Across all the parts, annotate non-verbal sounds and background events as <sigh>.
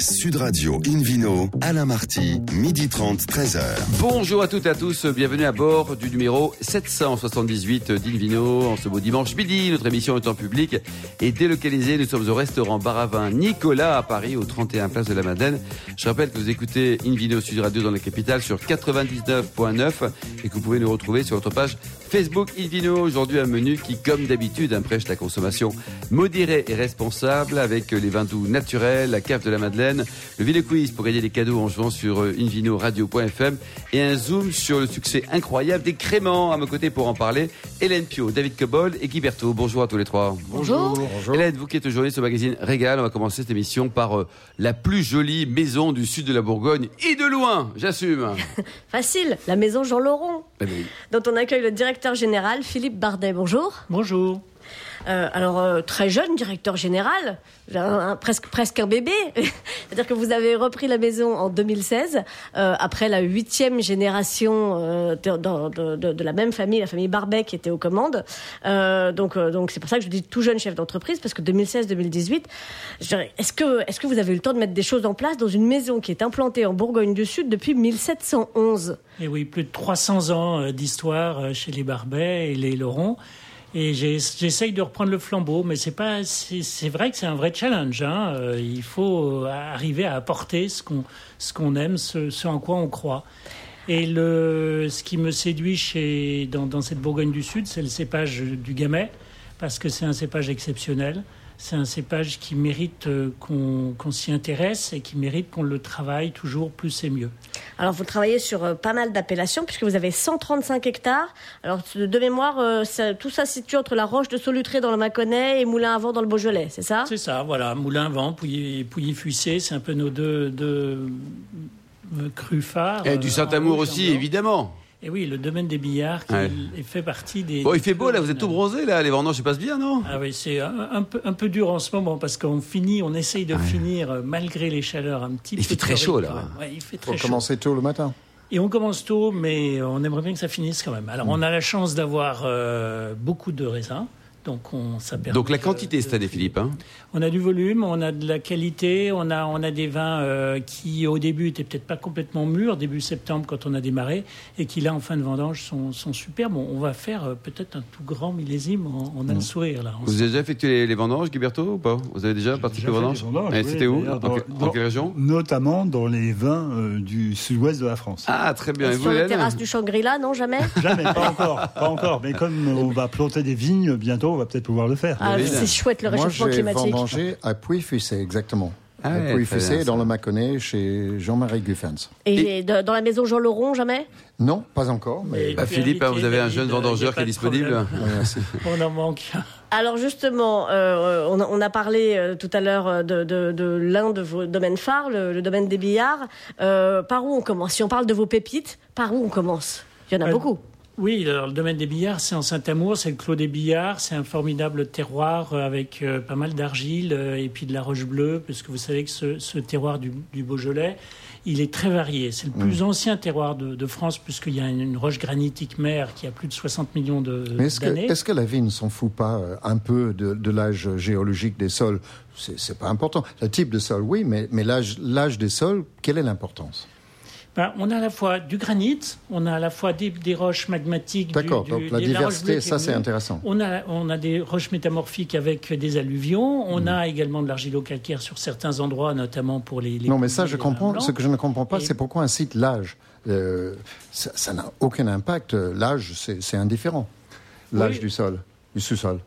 Sud Radio Invino, Alain Marty, midi 30, 13h. Bonjour à toutes et à tous, bienvenue à bord du numéro 778 d'Invino en ce beau dimanche midi. Notre émission est en public et délocalisée. Nous sommes au restaurant Baravin Nicolas à Paris, au 31 Place de la Madeleine. Je rappelle que vous écoutez Invino Sud Radio dans la capitale sur 99.9 et que vous pouvez nous retrouver sur notre page Facebook Invino. Aujourd'hui, un menu qui, comme d'habitude, imprèche la consommation modérée et responsable avec les vins doux naturels, la cave de la Madeleine, le Ville Quiz pour gagner des cadeaux en jouant sur euh, invinoradio.fm et un zoom sur le succès incroyable des créments. À mes côtés pour en parler, Hélène Pio, David Cobol et Guy Berthaud. Bonjour à tous les trois. Bonjour. Hélène, vous qui êtes journaliste au magazine Régal, on va commencer cette émission par euh, la plus jolie maison du sud de la Bourgogne et de loin, j'assume. <laughs> Facile, la maison Jean Laurent, Eh ben oui. dont on accueille le directeur général Philippe Bardet. Bonjour. Bonjour. Euh, alors, euh, très jeune directeur général, presque, presque un bébé. <laughs> C'est-à-dire que vous avez repris la maison en 2016, euh, après la huitième génération de, la même famille, la famille Barbet, qui était aux commandes. Donc, donc c'est pour ça que je dis tout jeune chef d'entreprise, parce que 2016-2018, je dirais, est-ce que, est-ce que vous avez eu le temps de mettre des choses en place dans une maison qui est implantée en Bourgogne du Sud depuis 1711 Et oui, plus de 300 ans d'histoire chez les Barbet et les Laurent. Et j'essaye de reprendre le flambeau, mais c'est pas, c'est vrai que c'est un vrai challenge. Hein. Euh, Il faut euh, arriver à apporter ce qu'on ce qu'on aime, ce, ce en quoi on croit. Et le, ce qui me séduit chez, dans, dans cette Bourgogne du Sud, c'est le cépage du Gamay, parce que c'est un cépage exceptionnel. C'est un cépage qui mérite euh, qu'on s'y intéresse et qui mérite qu'on le travaille toujours plus et mieux. Alors, vous travaillez sur euh, pas mal d'appellations, puisque vous avez 135 hectares. Alors, de mémoire, euh, ça- tout ça se situe entre la roche de Solutré dans le Mâconnais et Moulin à Vent dans le Beaujolais, c'est ça? C'est ça, voilà. Moulin-Vent, Pouilly- Pouilly-Fuissé, c'est un peu nos deux, deux crus phares. Et du Saint-Amour aussi, évidemment. Et oui, le domaine des billards qui Ouais. fait partie des. Bon, il fait beau là, vous êtes tout bronzé là, les vendanges se passent bien, non? Ah oui, c'est un, un peu, un peu dur en ce moment parce qu'on finit, on essaye de finir euh, malgré les chaleurs un petit Il peu. fait très chaud, là. Ouais, il fait Faut très chaud. commencer tôt le matin. Et on commence tôt, mais on aimerait bien que ça finisse quand même. Alors, on a la chance d'avoir euh, beaucoup de raisins. Donc, on, ça permet Donc la quantité cette de- année, Philippe. Hein On a du volume, on a de la qualité, on a, on a des vins euh, qui au début étaient peut-être pas complètement mûrs, début septembre quand on a démarré, et qui là en fin de vendange sont, sont superbes. On, va faire euh, peut-être un tout grand millésime, on, on a le sourire là. Vous avez déjà effectué les, les vendanges, Guiberto, ou pas Vous avez déjà participé aux vendanges oui, C'était où dans, dans- dans dans- quelle région Notamment dans les vins euh, du sud-ouest de la France. Ah, très bien. Et vous, Sur la terrasse du Shangri-La, non, jamais Jamais, pas encore, pas encore. Mais comme <laughs> on va planter des vignes bientôt, on va peut-être pouvoir le faire. Ah, Oui, C'est chouette le Moi, réchauffement j'ai climatique. vendangé à Puy-Fussé, exactement. Ah à ouais, Puy-Fussé, bien, dans le Mâconnais, chez Jean-Marie Guffens. Et, de- dans la maison Jean Laurent, jamais? Non, pas encore, mais Et- Bah, Philippe, hein, vous avez un jeune vendangeur qui est disponible. <laughs> On en manque. Alors justement, euh, on, a, on a parlé euh, tout à l'heure euh, de, de- de l'un de vos domaines phares, le, le domaine des billards. Euh, par où on commence? Si on parle de vos pépites, par où on commence? Il y en a Euh, beaucoup. Oui, alors, le domaine des billards, c'est en Saint-Amour, c'est le Clos des Billards, c'est un formidable terroir euh, avec euh, pas mal d'argile euh, et puis de la roche bleue, parce que vous savez que ce, ce terroir du, du Beaujolais, il est très varié. C'est le plus ancien terroir de, de France, puisqu'il y a une, une roche granitique mère qui a plus de 60 millions de- Mais est-ce que, d'années. est-ce que la vie ne s'en fout pas euh, un peu de, de l'âge géologique des sols? C'est, c'est pas important. Le type de sol, oui, mais, mais l'âge, l'âge des sols, quelle est l'importance? Ben, on a à la fois du granit, on a à la fois des, des roches magmatiques. D'accord, donc la des- diversité, ça est c'est intéressant. On a, on a des roches métamorphiques avec des alluvions. On Mm. a également de l'argilo-calcaire sur certains endroits, notamment pour les. les Non, mais ça, je comprends. Ce que je ne comprends pas, Et- c'est pourquoi un site l'âge. Euh, ça n'a aucun impact. L'âge, c'est, c'est indifférent. L'âge Oui. du sol, du sous-sol.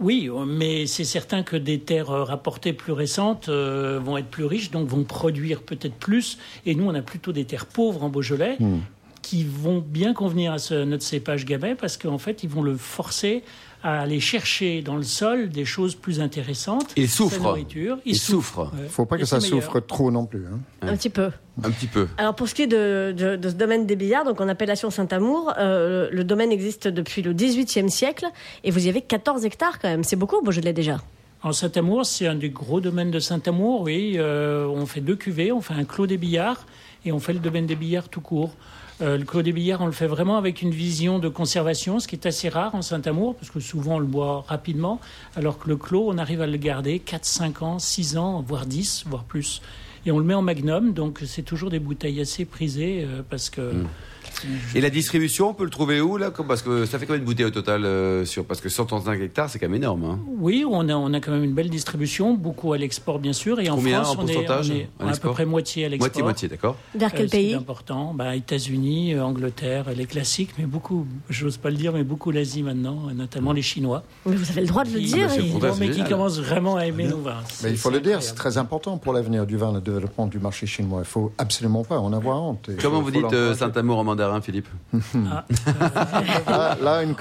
Oui, mais c'est certain que des terres euh, rapportées plus récentes euh, vont être plus riches, donc vont produire peut-être plus. Et nous, on a plutôt des terres pauvres en Beaujolais. Hmm. qui vont bien convenir à ce- notre cépage gamay parce qu'en fait, ils vont le forcer à aller chercher dans le sol des choses plus intéressantes. Il sa souffre. nourriture. Il souffre. Ouais. faut pas que ça meilleur. souffre trop non plus. hein. Un petit peu. Un petit peu. Alors pour ce qui est de, de- de ce domaine des billards, donc en appellation Saint-Amour, euh, le domaine existe depuis le XVIIIe siècle et vous y avez 14 hectares quand même. C'est beaucoup au Beaujolais déjà? En Saint-Amour, c'est un des gros domaines de Saint-Amour, oui. Euh, on fait deux cuvées, on fait un clos des billards et on fait le domaine des billards tout court. Euh, le clos des billards, on le fait vraiment avec une vision de conservation, ce qui est assez rare en Saint-Amour, parce que souvent on le boit rapidement, alors que le clos, on arrive à le garder 4, 5 ans, 6 ans, voire 10, voire plus. Et on le met en magnum, donc c'est toujours des bouteilles assez prisées euh, parce que. Mm. Et la distribution, on peut le trouver où là Parce que ça fait combien de bouteilles au total euh, sur Parce que 135 hectares, c'est quand même énorme. Hein. Oui, on a, on a quand même une belle distribution, beaucoup à l'export bien sûr, et en Combien France en on est, pourcentage on est à à, l'export peu près moitié à l'export. Moitié, moitié, d'accord. Vers quel Euh, pays important, bah, États-Unis, euh, Angleterre, les classiques, mais beaucoup, j'ose pas le dire, mais beaucoup l'Asie maintenant, notamment les Chinois. Mais vous avez le droit de le Qui, dire. bah, c'est et- mais qui commencent vraiment à aimer nos vins. Mais C'est- il faut c'est le dire, c'est très important pour l'avenir du vin, le développement du marché chinois. Il faut absolument pas en avoir honte. Comment vous dites. Saint-Amour en mandarin, Philippe Ah, <laughs> Ah, là, une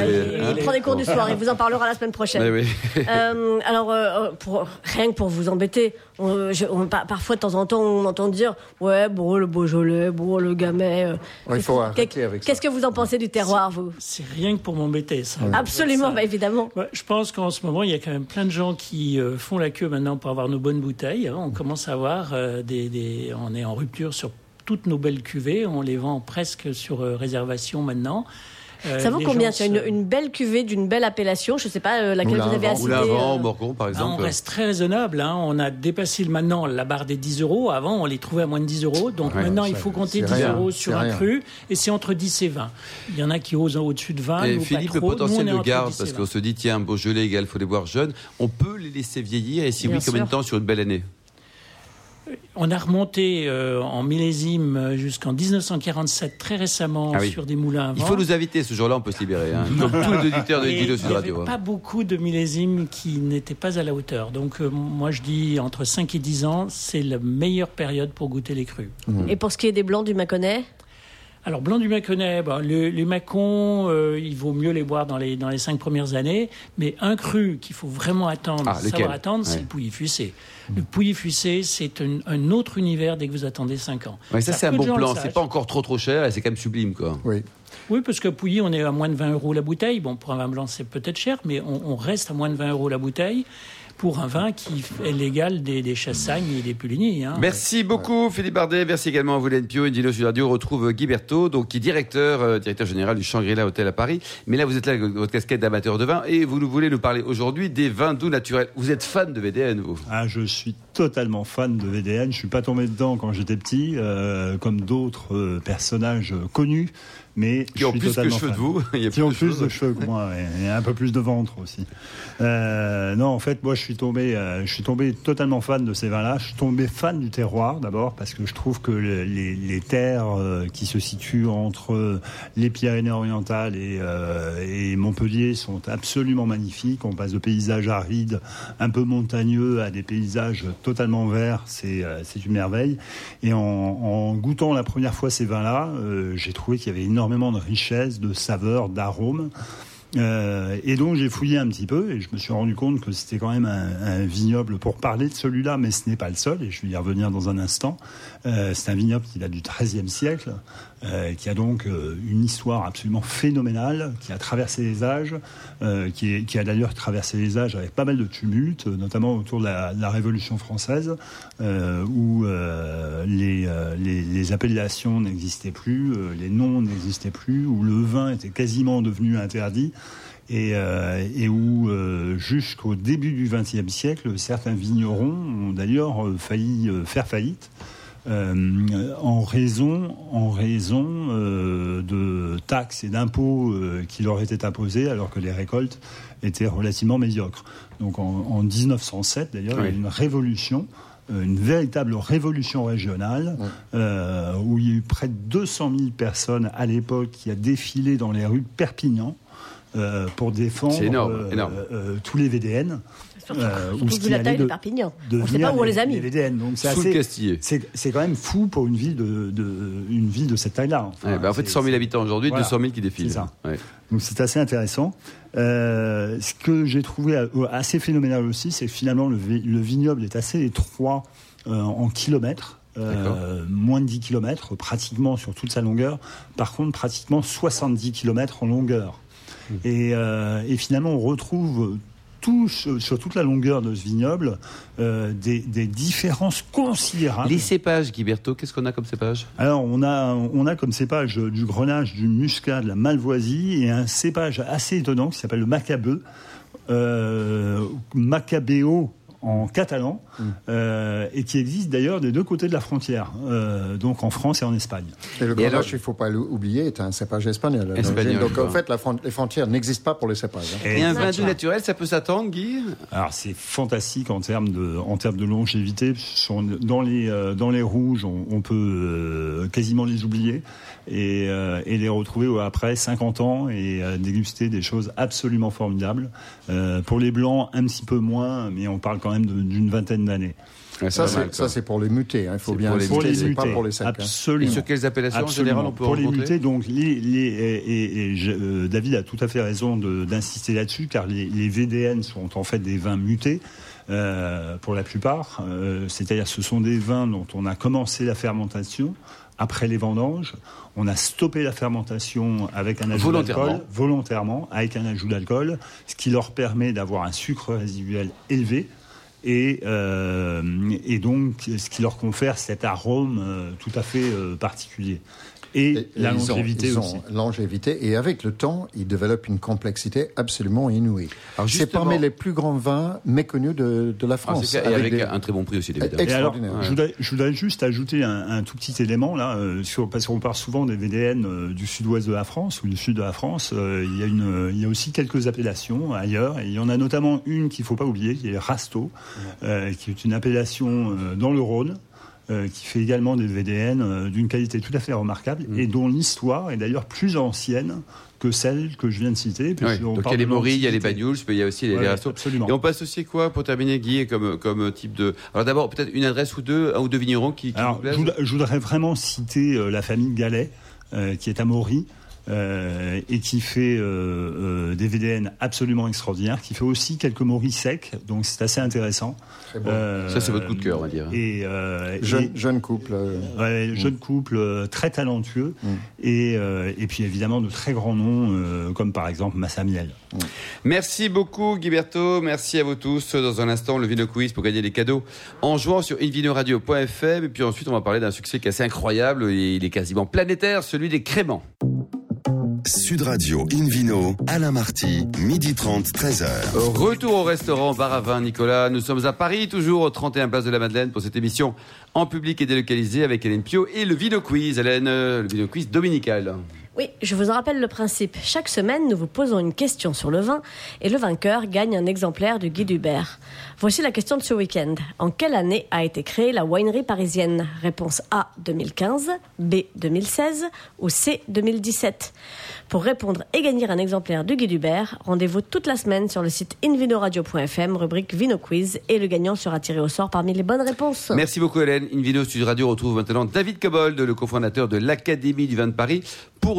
hein, il, hein. il prend des cours du soir, il vous en parlera la semaine prochaine. Oui. <laughs> Euh, alors, euh, pour, rien que pour vous embêter, on- je- on- pa- parfois de temps en temps, on entend dire Ouais, bon, le Beaujolais, bon, le Gamay. euh, Ouais, il faut qu'est- arrêter avec ça. Qu'est-ce que vous en pensez du terroir, vous? C'est rien que pour m'embêter, ça. Absolument, Ça- bah, évidemment. Ouais, je pense qu'en ce moment, il y a quand même plein de gens qui euh, font la queue maintenant pour avoir nos bonnes bouteilles. hein. On commence à avoir euh, des, des- On est en rupture sur toutes nos belles cuvées. On les vend presque sur euh, réservation maintenant. Euh, Ça vaut combien gens C'est une, belle cuvée d'une belle appellation. Je sais pas euh, laquelle vous avez à vent, euh, Morgon, par Ah, on exemple. reste très raisonnable. hein. On a dépassé le- maintenant la barre des 10 euros. Avant, on les trouvait à moins de 10 euros. Donc Ouais, maintenant, il faut compter c'est 10 rien, euros sur un rien. cru. Et c'est entre 10 et 20. Il y en a qui osent au-dessus de 20. Et nous, pas Philippe, le trop. Nous, potentiel de garde, 10 et parce 20. qu'on se dit, tiens, Beaujolais égal, faut les boire jeunes. On peut les laisser vieillir, et si Bien oui, combien de temps sur une belle année? On a remonté euh, en millésime jusqu'en 1947 très récemment Ah oui. sur des moulins à vent. Il faut nous inviter, ce jour-là, on peut se libérer. hein. <laughs> Comme tous les auditeurs de Et Dilo il n'y Radio. avait hein. pas beaucoup de millésimes qui n'étaient pas à la hauteur. Donc euh, moi je dis entre 5 et 10 ans, c'est la meilleure période pour goûter les crus. Et pour ce qui est des blancs du Mâconnais? Alors blanc du Mâconnais, bon, le- les Macons, euh, il vaut mieux les boire dans les dans les cinq premières années, mais un cru qu'il faut vraiment attendre, Ah, savoir attendre, c'est Ouais. le Pouilly Fussé. Le Pouilly Fussé, c'est un, un autre univers dès que vous attendez 5 ans. Ouais, ça, Ça, c'est un bon plan. C'est pas encore trop trop cher, et c'est quand même sublime, quoi. Oui. Oui, parce que Pouilly, on est à moins de 20 euros la bouteille. Bon, pour un vin blanc, c'est peut-être cher, mais on, on reste à moins de 20 euros la bouteille pour un vin qui est l'égal des, des Chassagnes et des Puligny. hein. Merci beaucoup Philippe Bardet, merci également à vous Pio, Indilo Sud Radio. On retrouve Guy Berthaud, donc qui est directeur, euh, directeur général du Shangri-La Hôtel à Paris. Mais là vous êtes là avec votre casquette d'amateur de vin et vous nous voulez nous parler aujourd'hui des vins doux naturels. Vous êtes fan de VDN vous? Ah, je suis totalement fan de VDN. Je suis pas tombé dedans quand j'étais petit, euh, comme d'autres euh, personnages euh, connus, mais Qui je ont suis plus que cheveux de vous. <laughs> Il y a Qui ont de plus de cheveux que moi, et un peu plus de ventre aussi. Euh, non, en fait, moi, je suis tombé, euh, je suis tombé totalement fan de ces vins-là. Je suis tombé fan du terroir d'abord parce que je trouve que le- les, les terres euh, qui se situent entre les Pyrénées-Orientales et, et Montpellier sont absolument magnifiques. On passe de paysages arides, un peu montagneux, à des paysages totalement verts. C'est une merveille. Et en, en goûtant la première fois ces vins-là, j'ai trouvé qu'il y avait énormément de richesse, de saveurs, d'arômes. Euh, et donc j'ai fouillé un petit peu et je me suis rendu compte que c'était quand même un, vignoble pour parler de celui-là, mais ce n'est pas le seul et je vais y revenir dans un instant. Euh, c'est un vignoble qui date du XIIIe siècle, euh, qui a donc euh, une histoire absolument phénoménale, qui a traversé les âges, euh, qui, a d'ailleurs traversé les âges avec pas mal de tumultes, notamment autour de la, Révolution française, où les, appellations n'existaient plus, les noms n'existaient plus, où le vin était quasiment devenu interdit. Et, où jusqu'au début du XXe siècle, certains vignerons ont d'ailleurs failli faire faillite en raison, en raison euh, de taxes et d'impôts euh, qui leur étaient imposés alors que les récoltes étaient relativement médiocres. Donc en, en 1907, d'ailleurs, il y a eu une révolution euh, une véritable révolution régionale euh, où il y a eu près de 200 000 personnes à l'époque qui a défilé dans les rues de Perpignan euh, pour défendre C'est énorme, euh, énorme. euh, tous les VDN. Surtout, Euh, surtout ou ce qui la taille de, de- Perpignan. On ne sait pas où on les a les mis. VDN. Donc c'est Sous le assez- Castillet. c'est c'est quand même fou pour une ville de, de- une ville de cette taille-là. Enfin, Ouais, bah, en fait, c'est- 100 000 c'est- habitants aujourd'hui, Voilà. 200 000 qui défilent. C'est ça. Ouais. Donc c'est assez intéressant. Euh, ce que j'ai trouvé euh, assez phénoménal aussi, c'est que finalement le, le vignoble est assez étroit euh, en kilomètres. euh, moins de 10 km pratiquement sur toute sa longueur. Par contre, pratiquement 70 km en longueur. Mmh. Et, euh, et finalement, on retrouve tout, sur toute la longueur de ce vignoble euh, des, des différences considérables. Les cépages, Guy Berthaud, qu'est-ce qu'on a comme cépage? Alors, on a, on a comme cépage du grenage, du muscat, de la malvoisie et un cépage assez étonnant qui s'appelle le macabeu, euh, macabéo en catalan euh, et qui existe d'ailleurs des deux côtés de la frontière, euh, donc en France et en Espagne. Et le alors- il ne faut pas l'oublier, est un cépage espagnol. Donc en fait, la fron- les frontières n'existent pas pour les cépages. hein. Et un vin Naturel. doux naturel, ça peut s'attendre, Guy? Alors c'est fantastique en termes de en termes de longévité. Dans les euh, dans les rouges, on, on peut quasiment les oublier et, et les retrouver après 50 ans et déguster des choses absolument formidables. Pour les blancs, un petit peu moins, mais on parle quand même de- d'une vingtaine d'années. Ça, c'est pour les mutés. hein. Il faut bien pour les Pour les mutés, pas pour les secs. hein. Et absolument. sur quelles appellations en général on peut Pour les rencontrer mutés, donc les, les, et, et- et je- euh, David a tout à fait raison d'insister là-dessus, car les, les VDN sont en fait des vins mutés. euh, pour la plupart, Euh, c'est-à-dire ce sont des vins dont on a commencé la fermentation après les vendanges, on a stoppé la fermentation avec un ajout d'alcool, volontairement, avec un ajout d'alcool, ce qui leur permet d'avoir un sucre résiduel élevé et, euh, et donc ce qui leur confère cet arôme euh, tout à fait euh, particulier. Et, la ils ont- longévité ils ont aussi. longévité. Et avec le temps, ils développent une complexité absolument inouïe. C'est parmi les plus grands vins méconnus de, de la Ah, France. et avec des- un très bon prix aussi, Et- évidemment. Et alors, extraordinaire. je, voudrais, je voudrais juste ajouter un, un tout petit élément là, euh, sur, parce qu'on parle souvent des VDN euh, du sud-ouest de la France ou du sud de la France. euh, il, y a une, il y a aussi quelques appellations ailleurs, et il y en a notamment une qu'il faut pas oublier, qui est Rasto, euh, qui est une appellation euh, dans le Rhône. Euh, qui fait également des VDN euh, d'une qualité tout à fait remarquable et dont l'histoire est d'ailleurs plus ancienne que celle que je viens de citer. Ouais, donc il y a les morilles, il y a les l'Antiquité. bagnoles, il y a aussi les, Ouais, les restos. absolument. Et on peut associer quoi pour terminer, Guy, comme, comme type de. Alors d'abord, peut-être une adresse ou deux, un ou deux vignerons qui, Alors, je voudrais, je voudrais vraiment citer euh, la famille Gallet, qui est à Maury. Euh, et qui fait euh, euh, des VDN absolument extraordinaires, qui fait aussi quelques moris secs, donc c'est assez intéressant. Très bon. Euh, Ça, c'est votre coup de cœur, on va dire. Et, euh, Jeune, et- jeune couple. euh, ouais, jeune couple euh, très talentueux, Mm. et, euh, et puis évidemment de très grands noms, euh, comme par exemple Massamiel. Merci beaucoup, Guiberto. Merci à vous tous. Dans un instant, le Vino Quiz pour gagner des cadeaux en jouant sur invinoradio.fm. Et puis ensuite, on va parler d'un succès qui est assez incroyable et il est quasiment planétaire, celui des créments. Sud Radio Invino, Alain Marty, midi 30, 13h. Retour au restaurant Bar à Vin Nicolas. Nous sommes à Paris, toujours au 31 Place de la Madeleine pour cette émission en public et délocalisée avec Hélène Pio et le Vino Quiz. Hélène, le Vino Quiz dominical. Oui, je vous en rappelle le principe. Chaque semaine, nous vous posons une question sur le vin et le vainqueur gagne un exemplaire du guide Hubert. Voici la question de ce week-end. En quelle année a été créée la winery parisienne? Réponse A 2015, B 2016 ou C 2017. Pour répondre et gagner un exemplaire du guide Hubert, rendez-vous toute la semaine sur le site invinoradio.fm, rubrique Vino Quiz, et le gagnant sera tiré au sort parmi les bonnes réponses. Merci beaucoup Hélène. Invino Sud Radio retrouve maintenant David Cobold, le cofondateur de l'Académie du vin de Paris,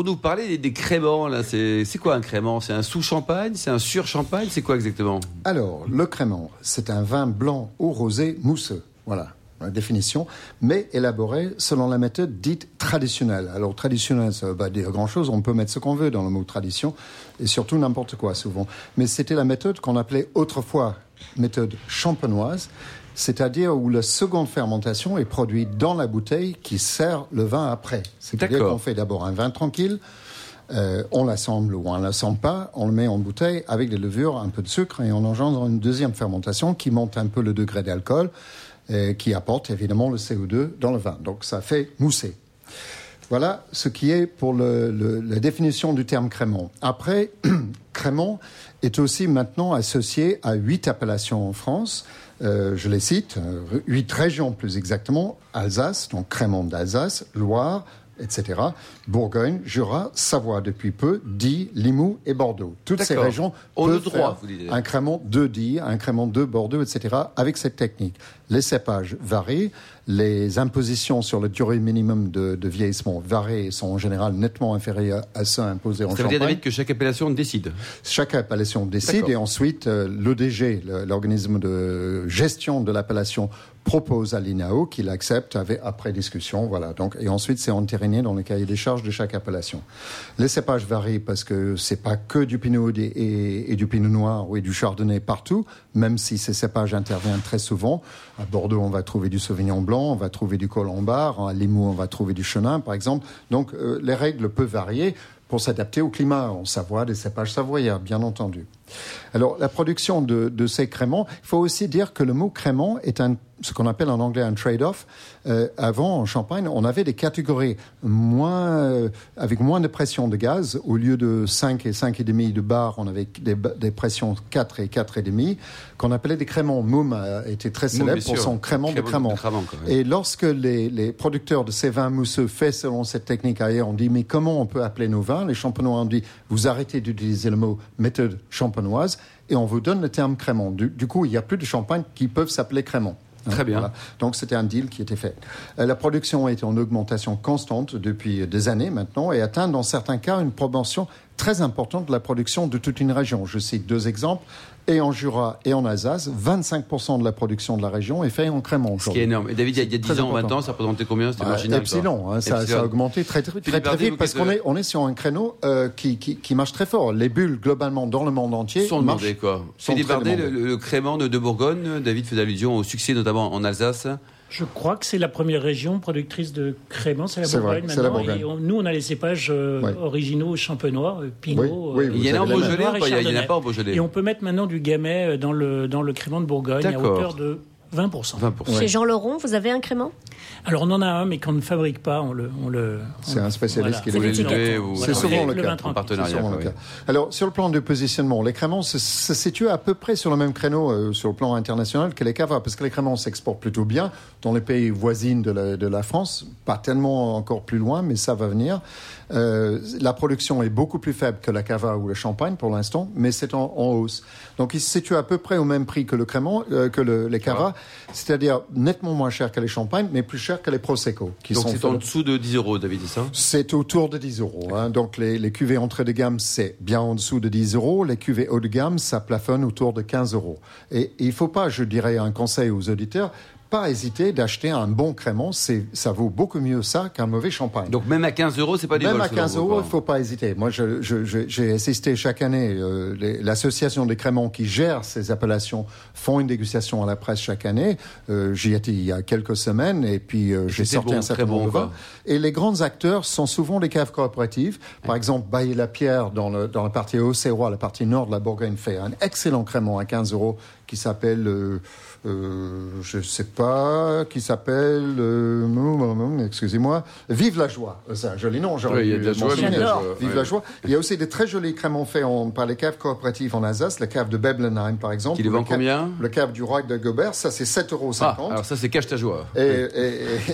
nous parler des, des créments. Là, c'est quoi un crément C'est un sous-champagne? C'est un sur-champagne? C'est quoi exactement? Alors, le crément, c'est un vin blanc ou rosé mousseux. Voilà la définition, mais élaboré selon la méthode dite traditionnelle. Alors, traditionnelle, ça veut pas dire grand-chose, on peut mettre ce qu'on veut dans le mot tradition, et surtout n'importe quoi souvent. Mais c'était la méthode qu'on appelait autrefois méthode champenoise, c'est-à-dire où la seconde fermentation est produite dans la bouteille qui sert le vin après. C'est-à-dire qu'on fait d'abord un vin tranquille, euh, on l'assemble ou on ne l'assemble pas, on le met en bouteille avec des levures, un peu de sucre et on engendre une deuxième fermentation qui monte un peu le degré d'alcool, euh, qui apporte évidemment le CO2 dans le vin. Donc ça fait mousser. Voilà ce qui est pour le- le- la définition du terme crémant. Après, <clears throat> crémant est aussi maintenant associé à huit appellations en France. Euh, je les cite, euh, huit régions plus exactement. Alsace, donc crémant d'Alsace, Loire, etc. Bourgogne, Jura, Savoie depuis peu, Die, Limoux et Bordeaux. Toutes ces régions On a peuvent le droit, vous un crémant de Die, un crémant de Bordeaux, etc. avec cette technique. Les cépages varient, les impositions sur le durée minimum de, de vieillissement varient et sont en général nettement inférieures à ceux imposés en Ça veut dire, Champagne. David, que chaque appellation décide. Chaque appellation décide et ensuite euh, l'ODG, le- l'organisme de gestion de l'appellation, propose à l'INAO qu'il accepte avec, après discussion. Voilà. Donc, et ensuite c'est entériné dans le cahier des charges de chaque appellation. Les cépages varient parce que c'est pas que du pinot et, du pinot noir ou du chardonnay partout, même si ces cépages interviennent très souvent. À Bordeaux, on va trouver du sauvignon blanc, on va trouver du colombard. À Limoux, on va trouver du chenin, par exemple. Donc euh, les règles peuvent varier. Pour s'adapter au climat en Savoie, des cépages savoyards, bien entendu. Alors, la production de, de ces créments, il faut aussi dire que le mot crément est un, ce qu'on appelle en anglais un trade-off. Euh, avant, en Champagne, on avait des catégories moins, euh, avec moins de pression de gaz. Au lieu de 5 et 5,5 de bar, on avait des, des pressions 4 et 4,5 qu'on appelait des créments. Moum a été très célèbre pour son crément de Crément de. Et lorsque les, les producteurs de ces vins mousseux fait selon cette technique ailleurs, on dit mais comment on peut appeler nos vins Les champenois ont dit vous arrêtez d'utiliser le mot méthode champenoise et on vous donne le terme crément. Du, du coup, il n'y a plus de champagne qui peuvent s'appeler crément. Hein, Très bien. voilà. Donc c'était un deal qui était fait. Euh, la production est en augmentation constante depuis des années maintenant et atteint dans certains cas une proportion très importante de la production de toute une région. Je cite deux exemples. Et en Jura et en Alsace, 25% de la production de la région est faite en crément Ce qui est aujourd'hui. énorme. Et David, il y a, il y a C'est 10 très ans, 20 important. ans, ça représentait combien? C'était Ah, marginal. epsilon, hein, ça, a augmenté très très, très, très vite parce qu'on est, on est sur un créneau euh, qui, qui, qui marche très fort. Les bulles, globalement, dans le monde entier, Sont demandés, quoi. sont Philippe très Bardet, le, le crément de, de Bourgogne, David fait allusion au succès, notamment en Alsace. Je crois que c'est la première région productrice de crément, c'est la vrai, Bourgogne la maintenant. Bourgogne. Et on- nous, on a les cépages euh, Ouais. originaux champenois, euh, Pinot. Oui, oui, euh, Il y en a en Beaujolais Il y en a- pas en Beaujolais. Et on peut mettre maintenant du gamay dans le, dans le crément de Bourgogne à hauteur de 20%. 20%. Chez Jean Laurent, vous avez un crément? Alors on en a un, mais qu'on ne fabrique pas, on le... On le C'est un spécialiste qui le ou- C'est souvent le le cas. En partenariat. C'est souvent quoi, le cas. Alors, sur le plan de positionnement, les créments se, se situent à peu près sur le même créneau euh, sur le plan international que les cavas, parce que les créments s'exportent plutôt bien dans les pays voisins de la, de la France, pas tellement encore plus loin, mais ça va venir. Euh, la production est beaucoup plus faible que la cava ou le champagne pour l'instant, mais c'est en, en hausse. Donc, ils se situent à peu près au même prix que le crément, euh, que le- les cavas, c'est-à-dire nettement moins cher que les champagnes, mais plus cher que les prosecco, qui Donc c'est en dessous de 10 euros, David, c'est ça? C'est autour de 10 euros. hein. Donc les, les cuvées entrée de gamme, c'est bien en dessous de 10 euros. Les cuvées haut de gamme, ça plafonne autour de 15 euros. Et il faut pas, je dirais, un conseil aux auditeurs, pas hésiter d'acheter un bon crément. C'est, ça vaut beaucoup mieux ça qu'un mauvais champagne. Donc même à 15 euros, c'est pas du Même à selon 15 vous, euros, il faut pas hésiter. Moi, j'ai assisté chaque année. euh, L'association des créments qui gère ces appellations font une dégustation à la presse chaque année. Euh, J'y étais il y a quelques semaines et puis euh, j'ai sorti bon, un certain très bon, nombre de vins. Et les grands acteurs sont souvent les caves coopératives. Par exemple, Bailly-la-Pierre, dans, le, dans la partie Auxerrois, la partie nord de la Bourgogne, fait un excellent crément à 15 euros qui s'appelle, euh, euh, je sais pas, qui s'appelle, euh, excusez-moi, Vive la joie. C'est un joli nom, j'aurais Oui, il y a dû de la joie, mentionner. Vive la J'adore. joie, Vive ouais. la joie. Il y a aussi des très jolis créments faits en- par les caves coopératives en Alsace, la cave de Beblenheim, par exemple. Qui les vend le combien Le cave du roi d'Agobert, ça c'est 7,50 euros. Ah, alors ça, c'est cache ta joie. Et, et,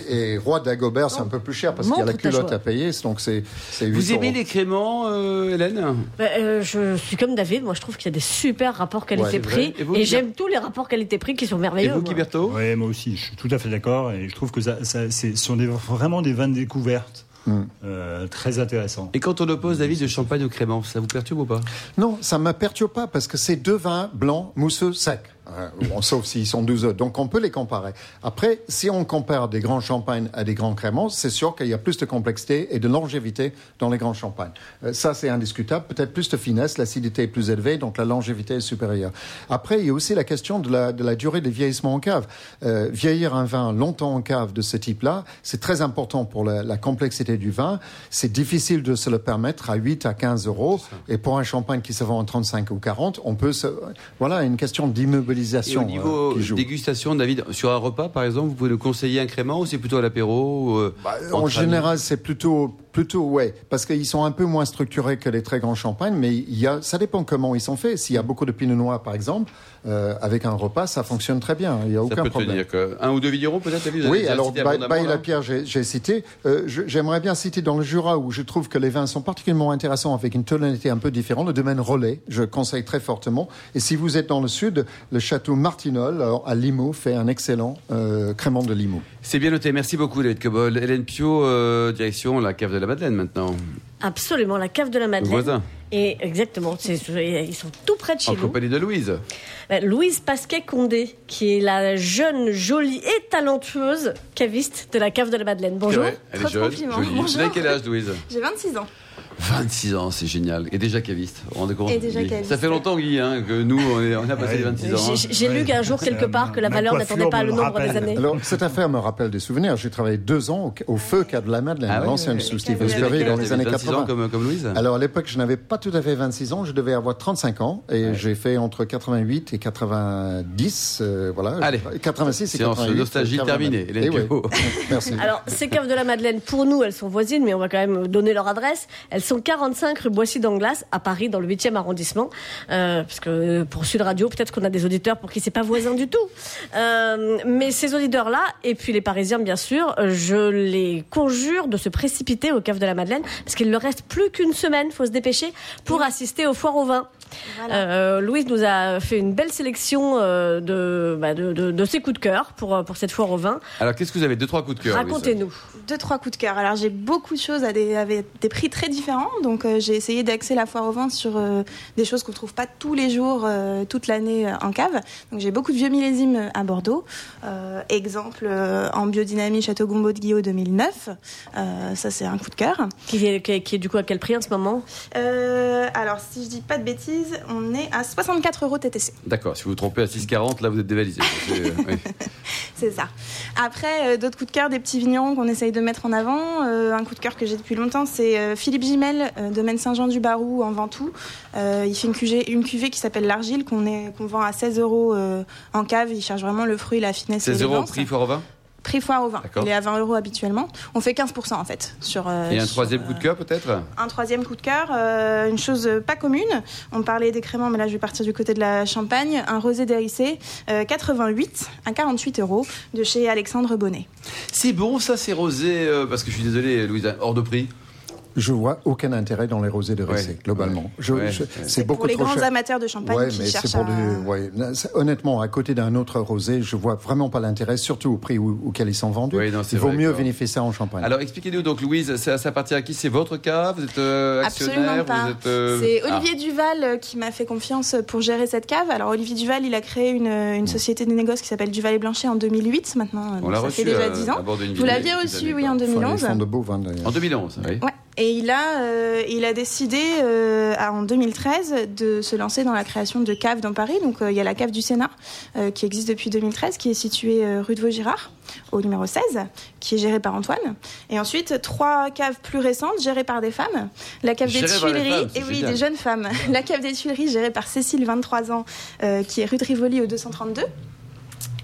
et, et Roi d'Agobert, c'est un peu plus cher parce qu'il y a la culotte à payer, donc c'est c'est 8 Vous aimez euros. les créments, euh, Hélène? Ben, euh, je suis comme David, moi je trouve qu'il y a des super rapports qualité-prix. Et Et, j'aime tous les rapports qualité-prix qui sont Et merveilleux. vous, moi. Kiberto Oui, moi aussi, je suis tout à fait d'accord et je trouve que ça, ce sont des- vraiment des vins de découverte Mm. euh, très intéressants. Et quand on oppose David de champagne au crément, ça vous perturbe ou pas? Non, ça ne me perturbe pas parce que c'est deux vins blancs, mousseux, secs. Euh, bon, sauf s'ils sont 12 autres. Donc on peut les comparer. Après, si on compare des grands champagnes à des grands créments, c'est sûr qu'il y a plus de complexité et de longévité dans les grands champagnes. Euh, ça, c'est indiscutable. Peut-être plus de finesse, l'acidité est plus élevée, donc la longévité est supérieure. Après, il y a aussi la question de la, de la durée de vieillissement en cave. Euh, vieillir un vin longtemps en cave de ce type-là, c'est très important pour la, la complexité du vin. C'est difficile de se le permettre à 8 à 15 euros. Et pour un champagne qui se vend à 35 ou 40, on peut se... Voilà, une question Et au niveau euh, dégustation, David, sur un repas, par exemple, vous pouvez le conseiller un crément ou c'est plutôt à l'apéro euh, Bah, en général, c'est plutôt, plutôt, ouais, parce qu'ils sont un peu moins structurés que les très grands champagnes, mais il y a, ça dépend comment ils sont faits. S'il y a beaucoup de pinot noir, par exemple, euh, avec un repas, ça fonctionne très bien. Il n'y a Ça aucun peut problème. tenir. quoi. Un ou deux vignerons, peut-être, Oui, alors Bail là la Pierre, j'ai cité. Euh, J'aimerais bien citer dans le Jura où je trouve que les vins sont particulièrement intéressants avec une tonalité un peu différente. Le domaine Relais, je conseille très fortement. Et si vous êtes dans le sud, le château Martinol à Limoux fait un excellent euh, crément de Limoux. C'est bien noté. Merci beaucoup, David Cobol. Hélène Pio, euh, direction la cave de la Madeleine maintenant. Absolument, la cave de la Le Madeleine. voisin. Et exactement, ils sont tout près de chez En nous. compagnie de Louise. Euh, Louise Pasquet-Condé, qui est la jeune, jolie et talentueuse caviste de la cave de la Madeleine. Bonjour. Elle est jeune, jolie. Bonjour. Vous avez quel âge, Louise? J'ai 26 ans. 26 ans, c'est génial. Et déjà caviste. Vous rendez compte Et déjà Guy caviste. Ça fait longtemps, Guy, hein, que nous, on, est- on a passé Ouais. les 26 ans. hein. J'ai lu qu'un jour, quelque part, que la valeur n'attendait pas le le nombre des années. Alors, cette affaire me rappelle des souvenirs. J'ai travaillé deux ans au, au feu Cave de la Madeleine, Ah l'ancienne avez Perry quel dans les années avez 26 ans 80. comme, comme Louise Alors à l'époque, je n'avais pas tout à fait 26 ans, je devais avoir 35 ans et j'ai fait entre 88 et 90, euh, voilà. Allez. 86 et Séance 88. nostalgie terminée. Eh oui. <laughs> Merci. Alors, ces caves de la Madeleine, pour nous, elles sont voisines, mais on va quand même donner leur adresse. Elles sont 45 rue Boissy d'Anglas, à Paris, dans le 8e arrondissement. Euh, parce que euh, pour Sud Radio, peut-être qu'on a des auditeurs pour qui c'est pas voisin du tout. Euh, mais ces auditeurs-là, et puis les Parisiens, bien sûr, je les conjure de se précipiter aux caves de la Madeleine, parce qu'il ne leur reste plus qu'une semaine, faut se dépêcher, pour assister aux foires au vin. Voilà. Euh, Louise nous a fait une belle sélection euh, de, bah, de, de, de ses coups de cœur pour, euh, pour cette foire au vin. Alors, qu'est-ce que vous avez Deux, trois coups de cœur Racontez-nous. Deux, trois coups de cœur. Alors, j'ai beaucoup de choses à des, avec des prix très différents. Donc, euh, j'ai essayé d'axer la foire au vin sur euh, des choses qu'on ne trouve pas tous les jours, euh, toute l'année euh, en cave. Donc, j'ai beaucoup de vieux millésimes à Bordeaux. Euh, exemple, euh, en biodynamie Château Gombeau de Guillaume 2009. Euh, ça, c'est un coup de cœur. Qui est, qui est- qui est du coup à quel prix en ce moment? Euh, alors, si je dis pas de bêtises, on est à 64 euros TTC. D'accord, si vous vous trompez à 6,40, là, vous êtes dévalisé. <laughs> C'est- oui. Ça. Après, euh, d'autres coups de cœur, des petits vignerons qu'on essaye de mettre en avant. Euh, un coup de cœur que j'ai depuis longtemps, c'est euh, Philippe Gimel, euh, domaine Saint-Jean-du-Barou en Ventoux. Il fait une cuvée, une cuvée qui s'appelle l'Argile, qu'on vend à 16 euros en cave. Il cherche vraiment le fruit, la finesse et 16 euros au prix fort au vin? Prix foire au vin. Il est à 20 euros habituellement. On fait 15% en fait. Sur, euh, Et un sur, troisième euh, coup de cœur, peut-être? un troisième coup de cœur, euh, une chose pas commune. On parlait des créments, mais là je vais partir du côté de la Champagne. Un rosé d'Hérissé, euh, 88 à 48 euros de chez Alexandre Bonnet. C'est bon, ça, c'est rosé, euh, parce que je suis désolé, Louise, hors de prix. Je vois aucun intérêt dans les rosés de Ressé, Ouais, globalement. ouais, Je- ouais, je- ouais. C'est beaucoup pour les trop grands cher. amateurs de champagne Ouais, qui mais cherchent pour à... du. ouais. C'est- Honnêtement, à côté d'un autre rosé, je vois vraiment pas l'intérêt, surtout au prix où- auquel ils sont vendus. Non, c'est Il vaut vrai, mieux vinifier ça en champagne. Alors, expliquez-nous, donc, Louise, ça, ça appartient à qui? C'est votre cas? Vous êtes euh, actionnaire Absolument pas. Euh, C'est ah. Olivier Duval euh, qui m'a fait confiance pour gérer cette cave. Alors Olivier Duval, il a créé une, une société de négoce qui s'appelle Duval et Blanchet en 2008 maintenant. On donc ça reçu fait déjà à- 10 à ans. Vous l'aviez reçu, oui, en quoi. Enfin, 2011. ils font de beaux vins d'ailleurs. En 2011, oui. Et il a, euh, il a décidé euh, en 2013 de se lancer dans la création de caves dans Paris. Donc euh, il y a la cave du Sénat euh, qui existe depuis 2013, qui est située euh, rue de Vaugirard, au numéro 16, qui est gérée par Antoine. Et ensuite trois caves plus récentes gérées par des femmes. La cave des Tuileries, et oui, des jeunes femmes. <laughs> La cave des Tuileries gérée par Cécile, 23 ans, euh, qui est rue de Rivoli au 232.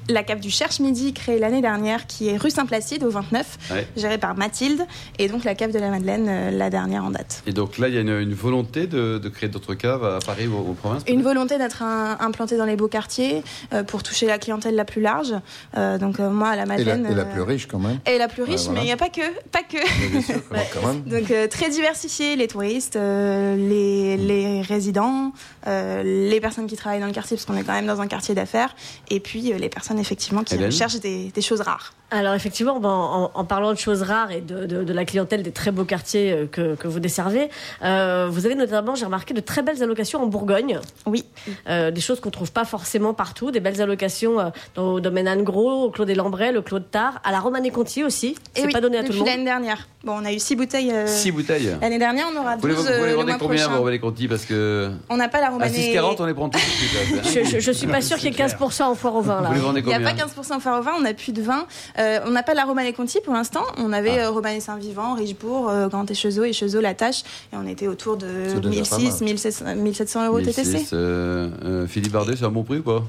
La cave du Cherche Midi, créée l'année dernière, qui est rue Saint-Placide au 29, Ouais. gérée par Mathilde. Et donc la cave de la Madeleine, euh, la dernière en date. Et donc là, il y a une, une volonté de, de créer d'autres caves à Paris ou aux, provinces Une volonté d'être un- implanté dans les beaux quartiers euh, pour toucher la clientèle la plus large. Euh, donc euh, moi, à la Et la, Madeleine. et la euh, plus riche quand même. Et la plus riche, Ouais, voilà. mais il n'y a pas que. Pas que. Bien sûr, quand même. Donc euh, très diversifié, les touristes, euh, les, les résidents, euh, les personnes qui travaillent dans le quartier, parce qu'on est quand même dans un quartier d'affaires, et puis euh, les personnes effectivement qui Hélène recherchent des, des choses rares. Alors effectivement, ben, en, en parlant de choses rares et de, de- de la clientèle des très beaux quartiers euh, que, que vous desservez, euh, vous avez notamment, j'ai remarqué, de très belles allocations en Bourgogne. Oui. Euh, des choses qu'on trouve pas forcément partout, des belles allocations euh, dans, au domaine Anne Gros, au Clos des Lambrais, le Clos de Tard, à la Romanée Conti aussi. Et C'est oui, pas donné à tout le monde. l'année dernière. Bon, on a eu six bouteilles. euh, Six bouteilles. L'année dernière, on aura Vous les, 12 vous les le vendez mois combien, prochain. vous les Conti Parce que On n'a pas la à Romanée. 6,40, on les prend tous. tout de suite. Je, je, je suis pas sûre qu'il y ait 15% en foire au vin là. Vous les vendez n'y a pas 15% en phare au vin, on n'a plus de vin. Euh, on n'a pas la Romanée Conti pour l'instant. On avait Ah. euh, Romanée Saint-Vivant, Richebourg, euh, Grand Échezeau et Chezeau La Tâche. Et on était autour de C'est déjà pas 1006, 1700, 1700 euros 1006, TTC. euh, euh, Philippe Bardet, c'est un bon prix ou pas?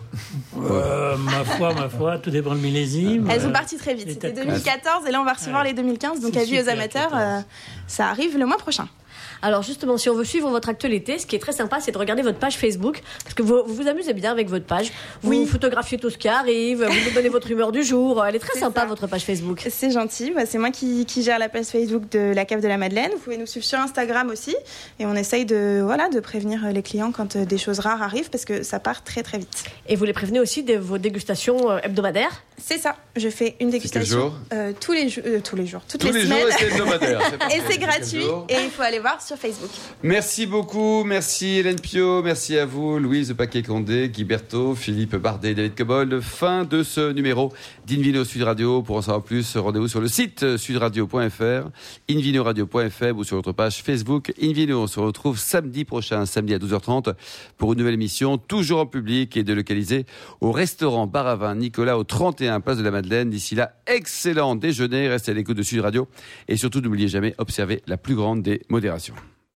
Euh, ma foi, ma foi, tout dépend de millésime. Elles Euh, sont parties très vite. C'était têtes- 2014 et là on va recevoir Ouais. les 2015. Donc avis aux amateurs, 14. euh, ça arrive le mois prochain. Alors justement, si on veut suivre votre actualité, ce qui est très sympa, c'est de regarder votre page Facebook, parce que vous vous, vous amusez bien avec votre page. Vous Oui. photographiez tout ce qui arrive, vous nous donnez votre humeur du jour. Elle est très sympa ça. votre page Facebook. C'est gentil. Bah, c'est moi qui, qui gère la page Facebook de la cave de la Madeleine. Vous pouvez nous suivre sur Instagram aussi. Et on essaye de, voilà, de prévenir les clients quand euh, des choses rares arrivent parce que ça part très très vite. Et vous les prévenez aussi de vos dégustations euh, hebdomadaires? C'est ça. Je fais une dégustation euh, tous les jours, euh, tous les jours, toutes Tous les, jours, semaines. et c'est hebdomadaire. <laughs> Et c'est gratuit et il faut aller voir sur Merci beaucoup, merci Hélène Pio, merci à vous, Louise Paquet-Condé, Guy Berthaud, Philippe Bardet, David Cobold. Fin de ce numéro d'Invino Sud Radio. Pour en savoir plus, rendez-vous sur le site sudradio.fr, invinoradio.fr ou sur notre page Facebook Invino. On se retrouve samedi prochain, samedi à 12h30 pour une nouvelle émission, toujours en public et délocalisée au restaurant Bar à Vin Nicolas au 31 Place de la Madeleine. D'ici là, excellent déjeuner, restez à l'écoute de Sud Radio et surtout n'oubliez jamais, observez la plus grande des modérations.